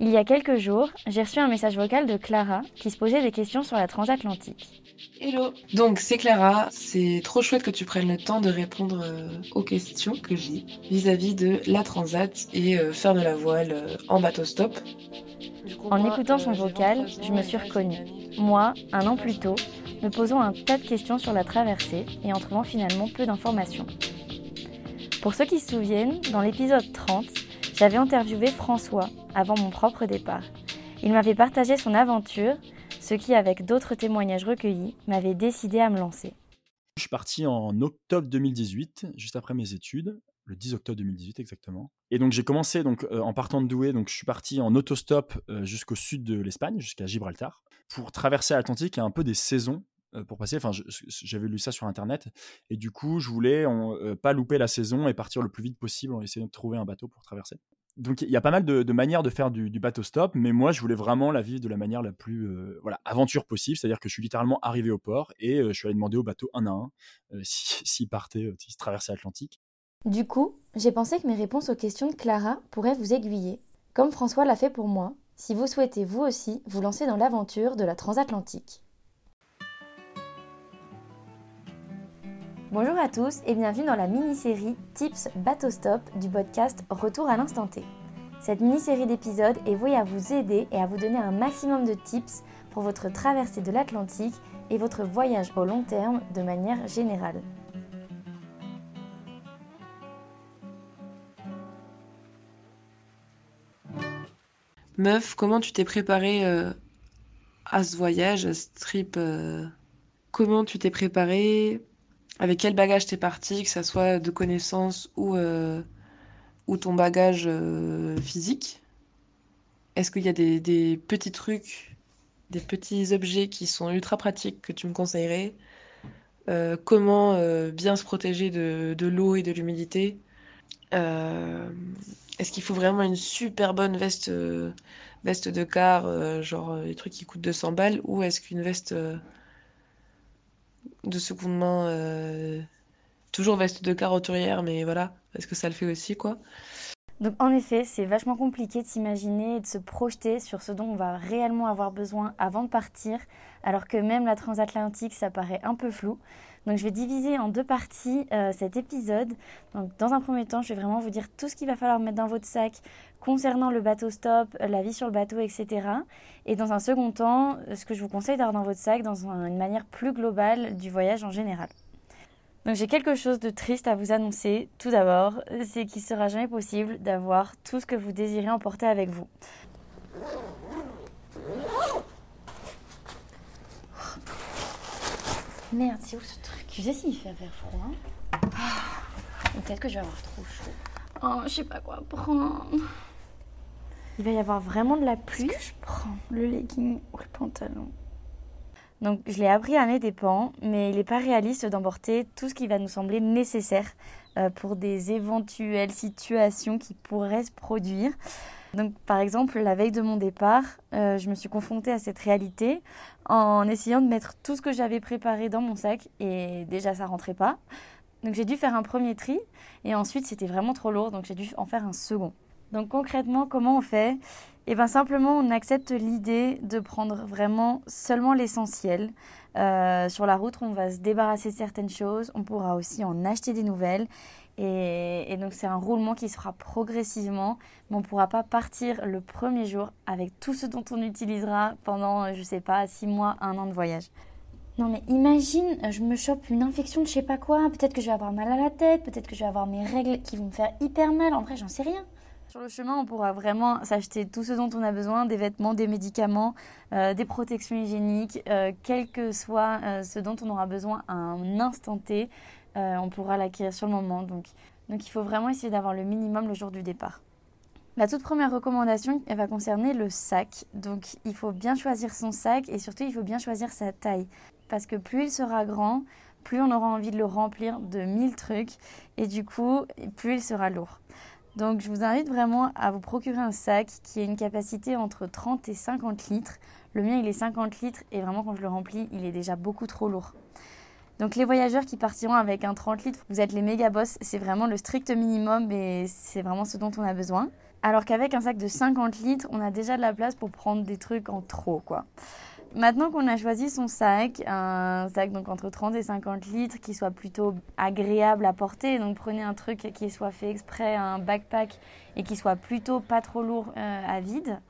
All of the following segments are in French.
Il y a quelques jours, j'ai reçu un message vocal de Clara qui se posait des questions sur la transatlantique. Hello Donc c'est Clara, c'est trop chouette que tu prennes le temps de répondre euh, aux questions que j'ai vis-à-vis de la transat et euh, faire de la voile euh, en bateau stop. En écoutant son vocal, je me suis reconnue. Moi, un an plus tôt, me posant un tas de questions sur la traversée et en trouvant finalement peu d'informations. Pour ceux qui se souviennent, dans l'épisode 30, j'avais interviewé François avant mon propre départ. Il m'avait partagé son aventure, ce qui, avec d'autres témoignages recueillis, m'avait décidé à me lancer. Je suis parti en octobre 2018, juste après mes études, le 10 octobre 2018 exactement. Et donc j'ai commencé donc euh, en partant de Douai, donc je suis parti en autostop euh, jusqu'au sud de l'Espagne, jusqu'à Gibraltar, pour traverser l'Atlantique a un peu des saisons euh, pour passer. Enfin, j'avais lu ça sur internet et du coup, je voulais pas louper la saison et partir le plus vite possible en essayant de trouver un bateau pour traverser donc il y a pas mal de, manières de faire du, bateau stop, mais moi je voulais vraiment la vivre de la manière la plus euh, aventure possible, c'est-à-dire que je suis littéralement arrivé au port et euh, je suis allé demander au bateau un à un euh, s'il partait, s'il traversait l'Atlantique. Du coup, j'ai pensé que mes réponses aux questions de Clara pourraient vous aiguiller, comme François l'a fait pour moi, si vous souhaitez vous aussi vous lancer dans l'aventure de la transatlantique. Bonjour à tous et bienvenue dans la mini-série Tips Bateau Stop du podcast Retour à l'instant T. Cette mini-série d'épisodes est vouée à vous aider et à vous donner un maximum de tips pour votre traversée de l'Atlantique et votre voyage au long terme de manière générale. Meuf, comment tu t'es préparée euh, à ce voyage, à ce trip euh, Comment tu t'es préparée avec quel bagage t'es parti, que ça soit de connaissances ou, euh, ou ton bagage euh, physique? Est-ce qu'il y a des, petits trucs, des petits objets qui sont ultra pratiques que tu me conseillerais? Euh, Comment bien se protéger de, de l'eau et de l'humidité? Est-ce qu'il faut vraiment une super bonne veste, veste de car, genre les trucs qui coûtent 200 balles, ou est-ce qu'une veste de seconde main, euh, toujours veste de caroturière, mais voilà, parce que ça le fait aussi, quoi. Donc en effet, c'est vachement compliqué de s'imaginer et de se projeter sur ce dont on va réellement avoir besoin avant de partir, alors que même la transatlantique, ça paraît un peu flou. Donc je vais diviser en deux parties euh, cet épisode. Dans un premier temps, je vais vraiment vous dire tout ce qu'il va falloir mettre dans votre sac concernant le bateau stop, la vie sur le bateau, etc. Et dans un second temps, ce que je vous conseille d'avoir dans votre sac dans une manière plus globale du voyage en général. Donc j'ai quelque chose de triste à vous annoncer. Tout d'abord, c'est qu'il sera jamais possible d'avoir tout ce que vous désirez emporter avec vous. Merde, c'est où ce truc? Je sais s'il fait faire froid. Ah, peut-être que je vais avoir trop chaud. Oh, je sais pas quoi prendre. Il va y avoir vraiment de la pluie? Que je prends le legging ou le pantalon? Donc je l'ai appris à mes dépens, mais il n'est pas réaliste d'emporter tout ce qui va nous sembler nécessaire euh, pour des éventuelles situations qui pourraient se produire. Donc par exemple, la veille de mon départ, euh, je me suis confrontée à cette réalité en essayant de mettre tout ce que j'avais préparé dans mon sac et déjà ça rentrait pas. Donc j'ai dû faire un premier tri et ensuite c'était vraiment trop lourd donc j'ai dû en faire un second. Donc concrètement, comment on fait? Eh bien simplement, on accepte l'idée de prendre vraiment seulement l'essentiel. Euh, sur la route, on va se débarrasser de certaines choses, on pourra aussi en acheter des nouvelles. Et, donc c'est un roulement qui se fera progressivement, mais on ne pourra pas partir le premier jour avec tout ce dont on utilisera pendant, je ne sais pas, six mois, un an de voyage. Non mais imagine, je me chope une infection de je sais pas quoi, peut-être que je vais avoir mal à la tête, peut-être que je vais avoir mes règles qui vont me faire hyper mal, en vrai j'en sais rien. Sur le chemin, on pourra vraiment s'acheter tout ce dont on a besoin, des vêtements, des médicaments, euh, des protections hygiéniques, euh, quel que soit euh, ce dont on aura besoin à un instant T, on pourra l'acquérir sur le moment. Donc, il faut vraiment essayer d'avoir le minimum le jour du départ. La toute première recommandation, va concerner le sac. Donc il faut bien choisir son sac et surtout il faut bien choisir sa taille. Parce que plus il sera grand, plus on aura envie de le remplir de mille trucs et du coup, plus il sera lourd. Donc je vous invite vraiment à vous procurer un sac qui a une capacité entre 30 et 50 litres. Le mien il est 50 litres et vraiment quand je le remplis il est déjà beaucoup trop lourd. Donc les voyageurs qui partiront avec un 30 litres, vous êtes les méga boss, c'est vraiment le strict minimum et c'est vraiment ce dont on a besoin. Alors qu'avec un sac de 50 litres, on a déjà de la place pour prendre des trucs en trop, quoi. Maintenant qu'on a choisi son sac, un sac donc entre 30 et 50 litres qui soit plutôt agréable à porter, donc prenez un truc qui soit fait exprès, un backpack et qui soit plutôt pas trop lourd euh, à vide,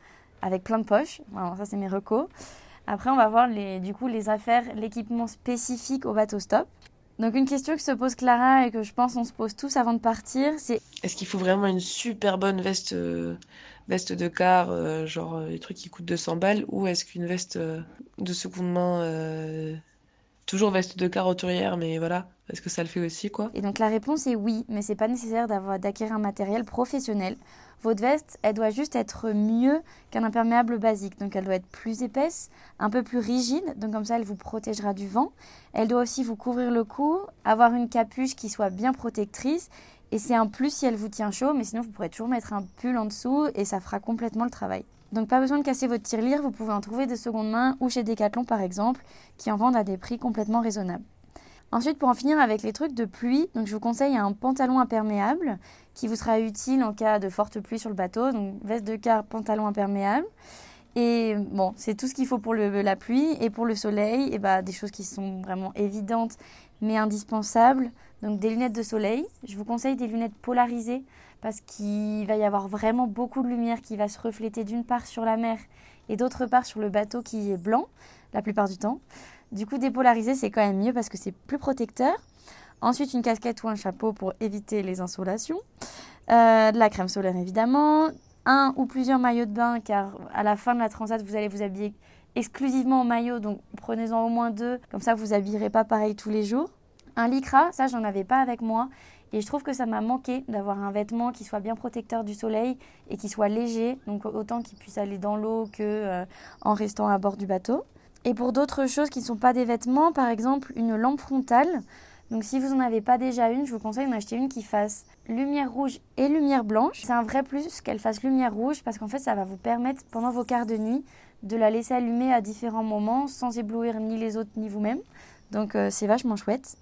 avec plein de poches. Voilà, ça c'est mes recos. Après, on va voir les, du coup les affaires, l'équipement spécifique au bateau stop. Donc une question que se pose Clara et que je pense on se pose tous avant de partir, c'est est-ce qu'il faut vraiment une super bonne veste euh, veste de car, euh, genre euh, les trucs qui coûtent 200 balles, ou est-ce qu'une veste euh, de seconde main, toujours veste de car roturière, mais voilà, est-ce que ça le fait aussi, quoi? Et donc la réponse est oui, mais c'est pas nécessaire d'avoir d'acquérir un matériel professionnel. Votre veste, elle doit juste être mieux qu'un imperméable basique. Donc elle doit être plus épaisse, un peu plus rigide, donc comme ça elle vous protégera du vent. Elle doit aussi vous couvrir le cou, avoir une capuche qui soit bien protectrice et c'est un plus si elle vous tient chaud, mais sinon vous pourrez toujours mettre un pull en dessous et ça fera complètement le travail. Donc pas besoin de casser votre tirelire, vous pouvez en trouver de seconde main ou chez Decathlon par exemple, qui en vendent à des prix complètement raisonnables. Ensuite, pour en finir avec les trucs de pluie, donc je vous conseille un pantalon imperméable qui vous sera utile en cas de forte pluie sur le bateau. Donc veste de car, pantalon imperméable. Et bon, c'est tout ce qu'il faut pour la pluie. Et pour le soleil, et eh bah, des choses qui sont vraiment évidentes mais indispensables. Donc des lunettes de soleil. Je vous conseille des lunettes polarisées parce qu'il va y avoir vraiment beaucoup de lumière qui va se refléter d'une part sur la mer et d'autre part sur le bateau qui est blanc la plupart du temps. Du coup, dépolariser, c'est quand même mieux parce que c'est plus protecteur. Ensuite, une casquette ou un chapeau pour éviter les insolations. Euh, de la crème solaire, évidemment. Un ou plusieurs maillots de bain, car à la fin de la transat, vous allez vous habiller exclusivement en maillot. Donc, prenez-en au moins deux. Comme ça, vous habillerez pas pareil tous les jours. Un lycra, ça j'en avais pas avec moi et je trouve que ça m'a manqué d'avoir un vêtement qui soit bien protecteur du soleil et qui soit léger, donc autant qu'il puisse aller dans l'eau que euh, en restant à bord du bateau. Et pour d'autres choses qui ne sont pas des vêtements, par exemple une lampe frontale. Donc si vous n'en avez pas déjà une, je vous conseille d'en acheter une qui fasse lumière rouge et lumière blanche. C'est un vrai plus qu'elle fasse lumière rouge parce qu'en fait ça va vous permettre pendant vos quarts de nuit de la laisser allumer à différents moments sans éblouir ni les autres ni vous-même. Donc euh, c'est vachement chouette.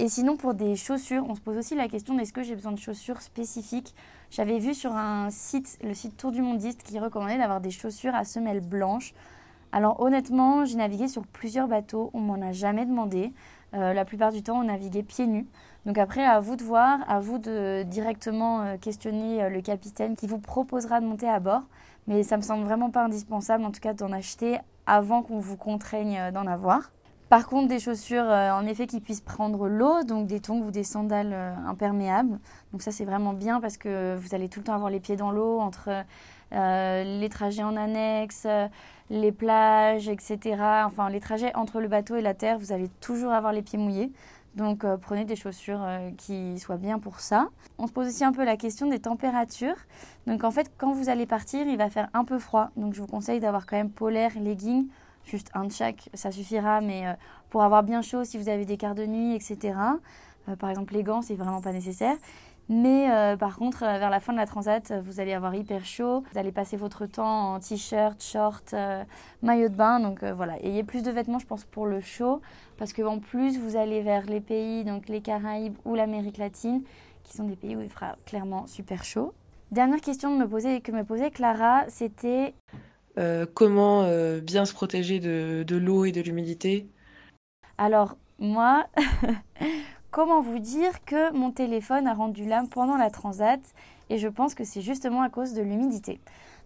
Et sinon, pour des chaussures, on se pose aussi la question est-ce que j'ai besoin de chaussures spécifiques? J'avais vu sur un site, le site Tour du Mondiste, qui recommandait d'avoir des chaussures à semelles blanches. Alors honnêtement, j'ai navigué sur plusieurs bateaux, on m'en a jamais demandé. Euh, la plupart du temps, on naviguait pieds nus. Donc après, à vous de voir, à vous de directement euh, questionner euh, le capitaine qui vous proposera de monter à bord. Mais ça me semble vraiment pas indispensable, en tout cas, d'en acheter avant qu'on vous contraigne d'en avoir. Par contre, des chaussures euh, en effet qui puissent prendre l'eau, donc des tongs ou des sandales euh, imperméables. Donc ça c'est vraiment bien parce que vous allez tout le temps avoir les pieds dans l'eau entre euh, les trajets en annexe, les plages, etc. Enfin les trajets entre le bateau et la terre, vous allez toujours avoir les pieds mouillés. Donc prenez des chaussures qui soient bien pour ça. On se pose aussi un peu la question des températures. Donc en fait quand vous allez partir, il va faire un peu froid. Donc je vous conseille d'avoir quand même polaire, leggings juste un de chaque, ça suffira, mais euh, pour avoir bien chaud, si vous avez des quarts de nuit, etc. Euh, par exemple, les gants, c'est vraiment pas nécessaire. Mais euh, par contre, vers la fin de la transat, vous allez avoir hyper chaud. Vous allez passer votre temps en t-shirt, short, maillot de bain. Donc voilà, ayez plus de vêtements, je pense, pour le chaud. Parce qu'en plus, vous allez vers les pays, donc les Caraïbes ou l'Amérique latine, qui sont des pays où il fera clairement super chaud. Dernière question que me posait Clara, c'était euh, comment euh, bien se protéger de, l'eau et de l'humidité? Alors, moi, comment vous dire que mon téléphone a rendu l'âme pendant la transat et je pense que c'est justement à cause de l'humidité?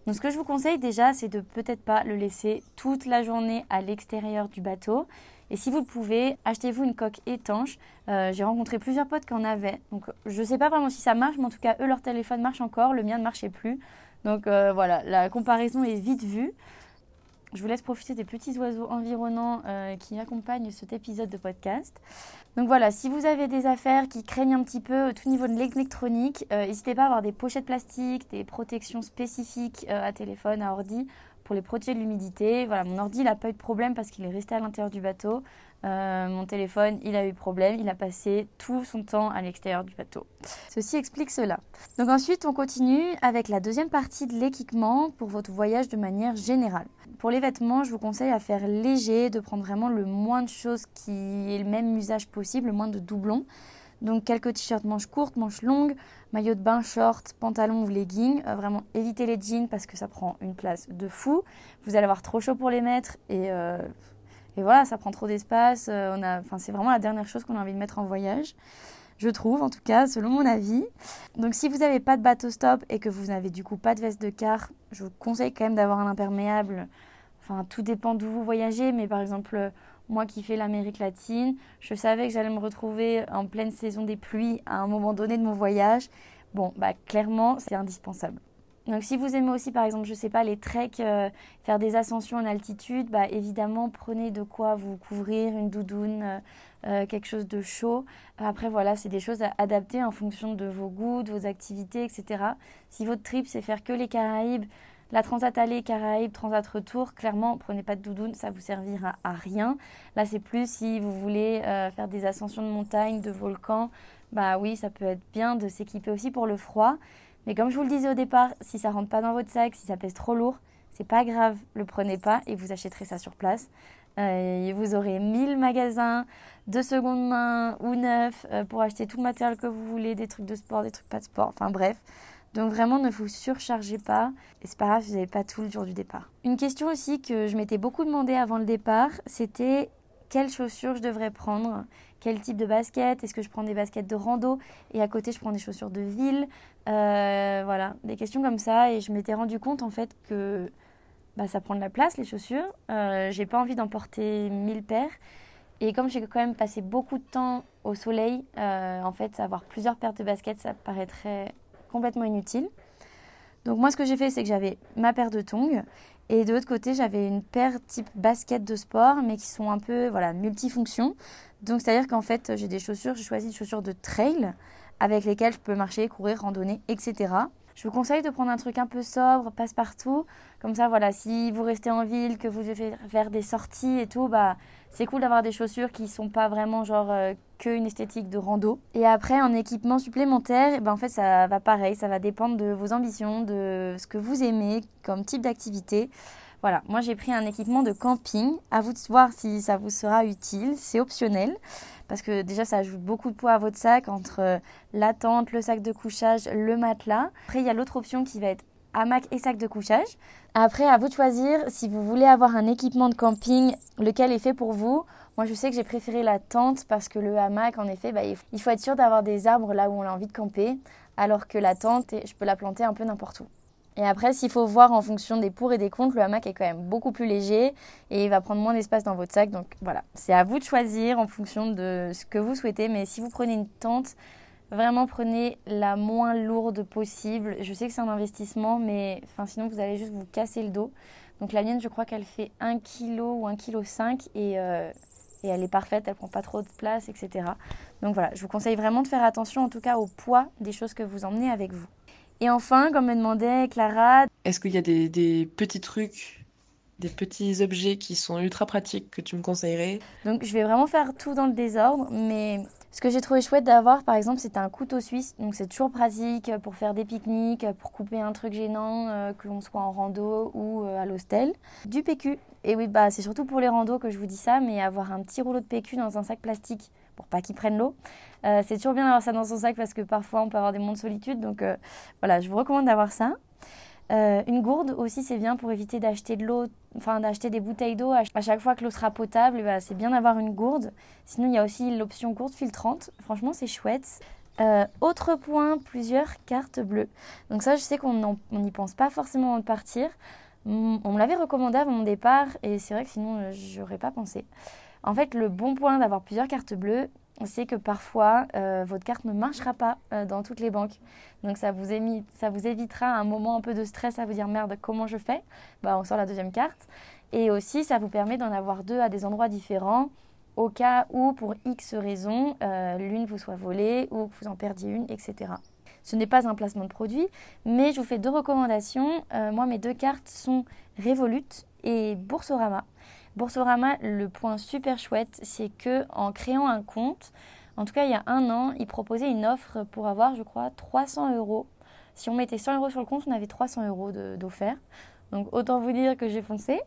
Donc ce que je vous conseille déjà, c'est de peut-être pas le laisser toute la journée à l'extérieur du bateau. Et si vous le pouvez, achetez-vous une coque étanche. Euh, j'ai rencontré plusieurs potes qui en avaient. Donc je ne sais pas vraiment si ça marche, mais en tout cas, eux, leur téléphone marche encore, le mien ne marchait plus. Donc euh, voilà, la comparaison est vite vue. Je vous laisse profiter des petits oiseaux environnants euh, qui accompagnent cet épisode de podcast. Donc voilà, si vous avez des affaires qui craignent un petit peu au tout niveau de l'électronique, euh, n'hésitez pas à avoir des pochettes plastiques, des protections spécifiques à téléphone, à ordi, pour les protéger de l'humidité. Voilà, mon ordi, n'a pas eu de problème parce qu'il est resté à l'intérieur du bateau. Euh, mon téléphone, il a eu problème, il a passé tout son temps à l'extérieur du bateau. Ceci explique cela. Donc ensuite, on continue avec la deuxième partie de l'équipement pour votre voyage de manière générale. Pour les vêtements, je vous conseille à faire léger, de prendre vraiment le moins de choses qui ait le même usage possible, le moins de doublons. Donc quelques t-shirts manches courtes, manches longues, maillot de bain, short, pantalon ou leggings. Euh, vraiment évitez les jeans parce que ça prend une place de fou. Vous allez avoir trop chaud pour les mettre et, euh, et voilà, ça prend trop d'espace. Euh, enfin, c'est vraiment la dernière chose qu'on a envie de mettre en voyage. Je trouve, en tout cas, selon mon avis. Donc, si vous n'avez pas de bateau stop et que vous n'avez du coup pas de veste de car, je vous conseille quand même d'avoir un imperméable. Enfin, tout dépend d'où vous voyagez, mais par exemple, moi qui fais l'Amérique latine, je savais que j'allais me retrouver en pleine saison des pluies à un moment donné de mon voyage. Bon, bah clairement, c'est indispensable. Donc si vous aimez aussi par exemple, je sais pas, les treks, euh, faire des ascensions en altitude, bah évidemment prenez de quoi vous couvrir, une doudoune, euh, euh, quelque chose de chaud. Après voilà, c'est des choses à adapter en fonction de vos goûts, de vos activités, etc. Si votre trip c'est faire que les Caraïbes, la Transat aller, Caraïbes, Transat retour, clairement, prenez pas de doudoune, ça vous servira à rien. Là, c'est plus si vous voulez faire des ascensions de montagne, de volcans, bah oui, ça peut être bien de s'équiper aussi pour le froid. Mais comme je vous le disais au départ, si ça rentre pas dans votre sac, si ça pèse trop lourd, c'est pas grave, le prenez pas et vous achèterez ça sur place. Euh, vous aurez 1000 magasins de seconde main ou neuf euh, pour acheter tout le matériel que vous voulez, des trucs de sport, des trucs pas de sport, enfin bref. Donc vraiment, ne vous surchargez pas. Et c'est pas grave vous n'avez pas tout le jour du départ. Une question aussi que je m'étais beaucoup demandé avant le départ, c'était quelles chaussures je devrais prendre, quel type de basket, est-ce que je prends des baskets de rando et à côté je prends des chaussures de ville, euh, voilà, des questions comme ça. Et je m'étais rendu compte en fait que bah, ça prend de la place les chaussures. Euh, j'ai pas envie d'en porter 1000 paires. Et comme j'ai quand même passé beaucoup de temps au soleil, euh, en fait, avoir plusieurs paires de baskets, ça paraîtrait complètement inutile. Donc moi, ce que j'ai fait, c'est que j'avais ma paire de tongs et de l'autre côté, j'avais une paire type basket de sport, mais qui sont un peu voilà multifonctions. Donc c'est-à-dire qu'en fait, j'ai des chaussures, j'ai choisi des chaussures de trail avec lesquelles je peux marcher, courir, randonner, etc. Je vous conseille de prendre un truc un peu sobre, passe-partout. Comme ça, voilà, si vous restez en ville, que vous devez faire des sorties et tout, bah, c'est cool d'avoir des chaussures qui sont pas vraiment genre euh, qu'une esthétique de rando. Et après, en équipement supplémentaire, ben, en fait, ça va pareil, ça va dépendre de vos ambitions, de ce que vous aimez comme type d'activité. Voilà, moi j'ai pris un équipement de camping. À vous de voir si ça vous sera utile. C'est optionnel parce que déjà ça ajoute beaucoup de poids à votre sac entre euh, la tente, le sac de couchage, le matelas. Après, il y a l'autre option qui va être hamac et sac de couchage. Après, à vous de choisir si vous voulez avoir un équipement de camping, lequel est fait pour vous? Moi, je sais que j'ai préféré la tente parce que le hamac, en effet, bah, il faut être sûr d'avoir des arbres là où on a envie de camper, alors que la tente, je peux la planter un peu n'importe où. Et après, s'il faut voir en fonction des pour et des contre, le hamac est quand même beaucoup plus léger et il va prendre moins d'espace dans votre sac. Donc voilà, c'est à vous de choisir en fonction de ce que vous souhaitez. Mais si vous prenez une tente, vraiment prenez la moins lourde possible. Je sais que c'est un investissement, mais enfin, sinon vous allez juste vous casser le dos. Donc la mienne, je crois qu'elle fait 1 kg ou 1 kg 5 et, euh, et elle est parfaite, elle prend pas trop de place, etc. Donc voilà, je vous conseille vraiment de faire attention en tout cas au poids des choses que vous emmenez avec vous. Et enfin, comme me demandait Clara... Est-ce qu'il y a des, petits trucs, des petits objets qui sont ultra pratiques que tu me conseillerais? Donc je vais vraiment faire tout dans le désordre, mais ce que j'ai trouvé chouette d'avoir, par exemple, c'est un couteau suisse. Donc c'est toujours pratique pour faire des pique-niques, pour couper un truc gênant, euh, que l'on soit en rando ou euh, à l'hostel. Du PQ. Et oui, bah c'est surtout pour les randos que je vous dis ça, mais avoir un petit rouleau de PQ dans un sac plastique pour pas qu'il prenne l'eau. Euh, c'est toujours bien d'avoir ça dans son sac parce que parfois on peut avoir des moments de solitude. Donc euh, voilà, je vous recommande d'avoir ça. Euh, une gourde aussi, c'est bien pour éviter d'acheter de l'eau, enfin d'acheter des bouteilles d'eau à chaque fois que l'eau sera potable. Bah, c'est bien d'avoir une gourde. Sinon, il y a aussi l'option gourde filtrante. Franchement, c'est chouette. autre point, plusieurs cartes bleues. Donc ça, je sais qu'on n'y pense pas forcément avant de partir. On me l'avait recommandé avant mon départ et c'est vrai que sinon, j'aurais pas pensé. En fait, le bon point d'avoir plusieurs cartes bleues, c'est que parfois, euh, votre carte ne marchera pas euh, dans toutes les banques. Donc, ça vous, ça vous, évitera un moment un peu de stress à vous dire merde, comment je fais? Bah, On sort la deuxième carte. Et aussi, ça vous permet d'en avoir deux à des endroits différents au cas où, pour X raisons, euh, l'une vous soit volée ou que vous en perdiez une, etc. Ce n'est pas un placement de produit, mais je vous fais deux recommandations. moi, mes deux cartes sont Revolut et Boursorama. Boursorama, le point super chouette, c'est que en créant un compte, en tout cas il y a un an, ils proposaient une offre pour avoir, je crois, 300 euros. Si on mettait 100 euros sur le compte, on avait 300 euros d'offert. Donc autant vous dire que j'ai foncé.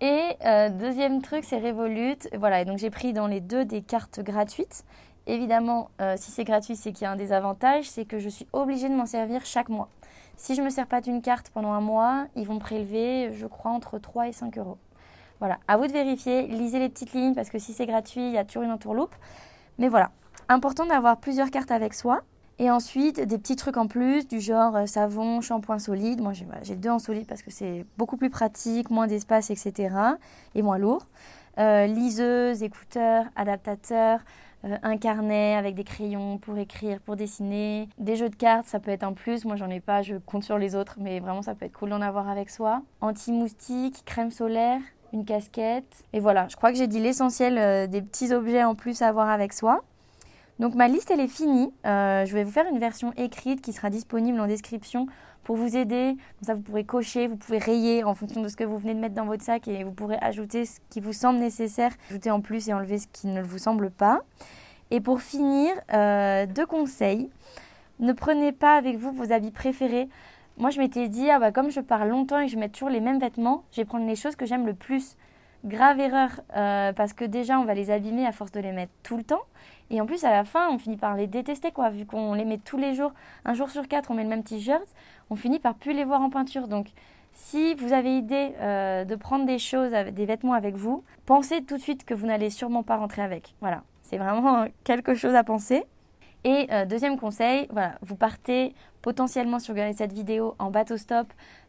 Et euh, deuxième truc, c'est Revolut. Voilà, donc j'ai pris dans les deux des cartes gratuites. évidemment, euh, si c'est gratuit, c'est qu'il y a un désavantage, c'est que je suis obligée de m'en servir chaque mois. Si je ne me sers pas d'une carte pendant un mois, ils vont prélever, je crois, entre 3 et 5 euros. Voilà, à vous de vérifier, lisez les petites lignes parce que si c'est gratuit, il y a toujours une entourloupe. Mais voilà, important d'avoir plusieurs cartes avec soi. Et ensuite, des petits trucs en plus, du genre euh, savon, shampoing solide. Moi, j'ai deux en solide parce que c'est beaucoup plus pratique, moins d'espace, etc. Et moins lourd. Euh, liseuse, écouteurs, adaptateurs, euh, un carnet avec des crayons pour écrire, pour dessiner. Des jeux de cartes, ça peut être un plus. Moi, j'en ai pas, je compte sur les autres, mais vraiment, ça peut être cool d'en avoir avec soi. Anti-moustique, crème solaire, une casquette. Et voilà, je crois que j'ai dit l'essentiel des petits objets en plus à avoir avec soi. Donc ma liste, elle est finie. Euh, je vais vous faire une version écrite qui sera disponible en description pour vous aider. Comme ça, vous pourrez cocher, vous pouvez rayer en fonction de ce que vous venez de mettre dans votre sac et vous pourrez ajouter ce qui vous semble nécessaire, ajouter en plus et enlever ce qui ne vous semble pas. Et pour finir, euh, deux conseils. Ne prenez pas avec vous vos habits préférés. Moi, je m'étais dit, ah bah, comme je pars longtemps et que je mets toujours les mêmes vêtements, je vais prendre les choses que j'aime le plus. Grave erreur, euh, parce que déjà, on va les abîmer à force de les mettre tout le temps. Et en plus, à la fin, on finit par les détester, quoi. Vu qu'on les met tous les jours, un jour sur quatre, on met le même t-shirt, on finit par plus les voir en peinture. Donc, si vous avez idée euh, de prendre des choses, des vêtements avec vous, pensez tout de suite que vous n'allez sûrement pas rentrer avec. Voilà, c'est vraiment quelque chose à penser. Et euh, deuxième conseil, vous partez potentiellement sur cette vidéo en bateau stop.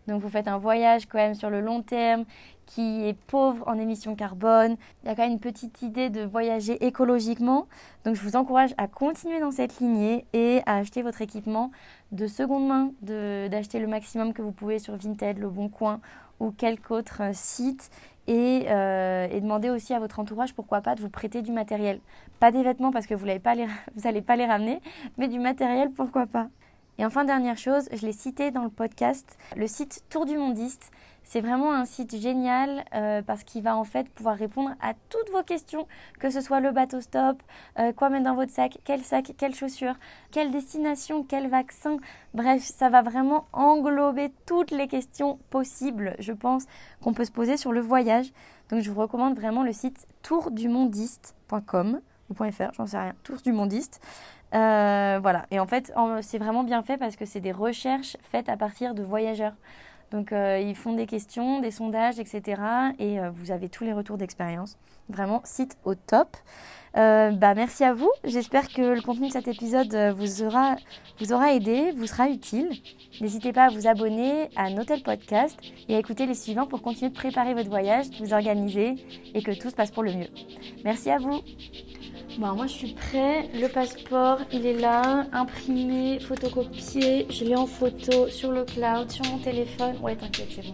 Donc vous faites un voyage quand même sur le long terme qui est pauvre en émissions carbone. Il y a quand même une petite idée de voyager écologiquement. Donc je vous encourage à continuer dans cette lignée et à acheter votre équipement de seconde main, d'acheter le maximum que vous pouvez sur Vinted, Le Bon Coin ou quelque autre euh, site. Et, euh, et demander aussi à votre entourage, pourquoi pas, de vous prêter du matériel. Pas des vêtements parce que vous n'allez pas, pas les ramener, mais du matériel, pourquoi pas. Et enfin, dernière chose, je l'ai cité dans le podcast, le site Tour du Mondiste. C'est vraiment un site génial euh, parce qu'il va en fait pouvoir répondre à toutes vos questions, que ce soit le bateau stop, euh, quoi mettre dans votre sac, quel sac, quelle chaussure, quelle destination, quel vaccin. Bref, ça va vraiment englober toutes les questions possibles, je pense, qu'on peut se poser sur le voyage. Donc je vous recommande vraiment le site tourdumondiste.com ou .fr, j'en sais rien, Tour du Mondiste. Euh, voilà, et en fait, c'est vraiment bien fait parce que c'est des recherches faites à partir de voyageurs. Donc, euh, ils font des questions, des sondages, etc. Et euh, vous avez tous les retours d'expérience. Vraiment, site au top. bah, merci à vous. J'espère que le contenu de cet épisode vous aura, vous aura aidé, vous sera utile. N'hésitez pas à vous abonner, à noter le podcast et à écouter les suivants pour continuer de préparer votre voyage, de vous organiser et que tout se passe pour le mieux. Merci à vous. Bon, moi je suis prêt. Le passeport, il est là, imprimé, photocopié. Je l'ai en photo sur le cloud, sur mon téléphone. Ouais, t'inquiète, c'est bon.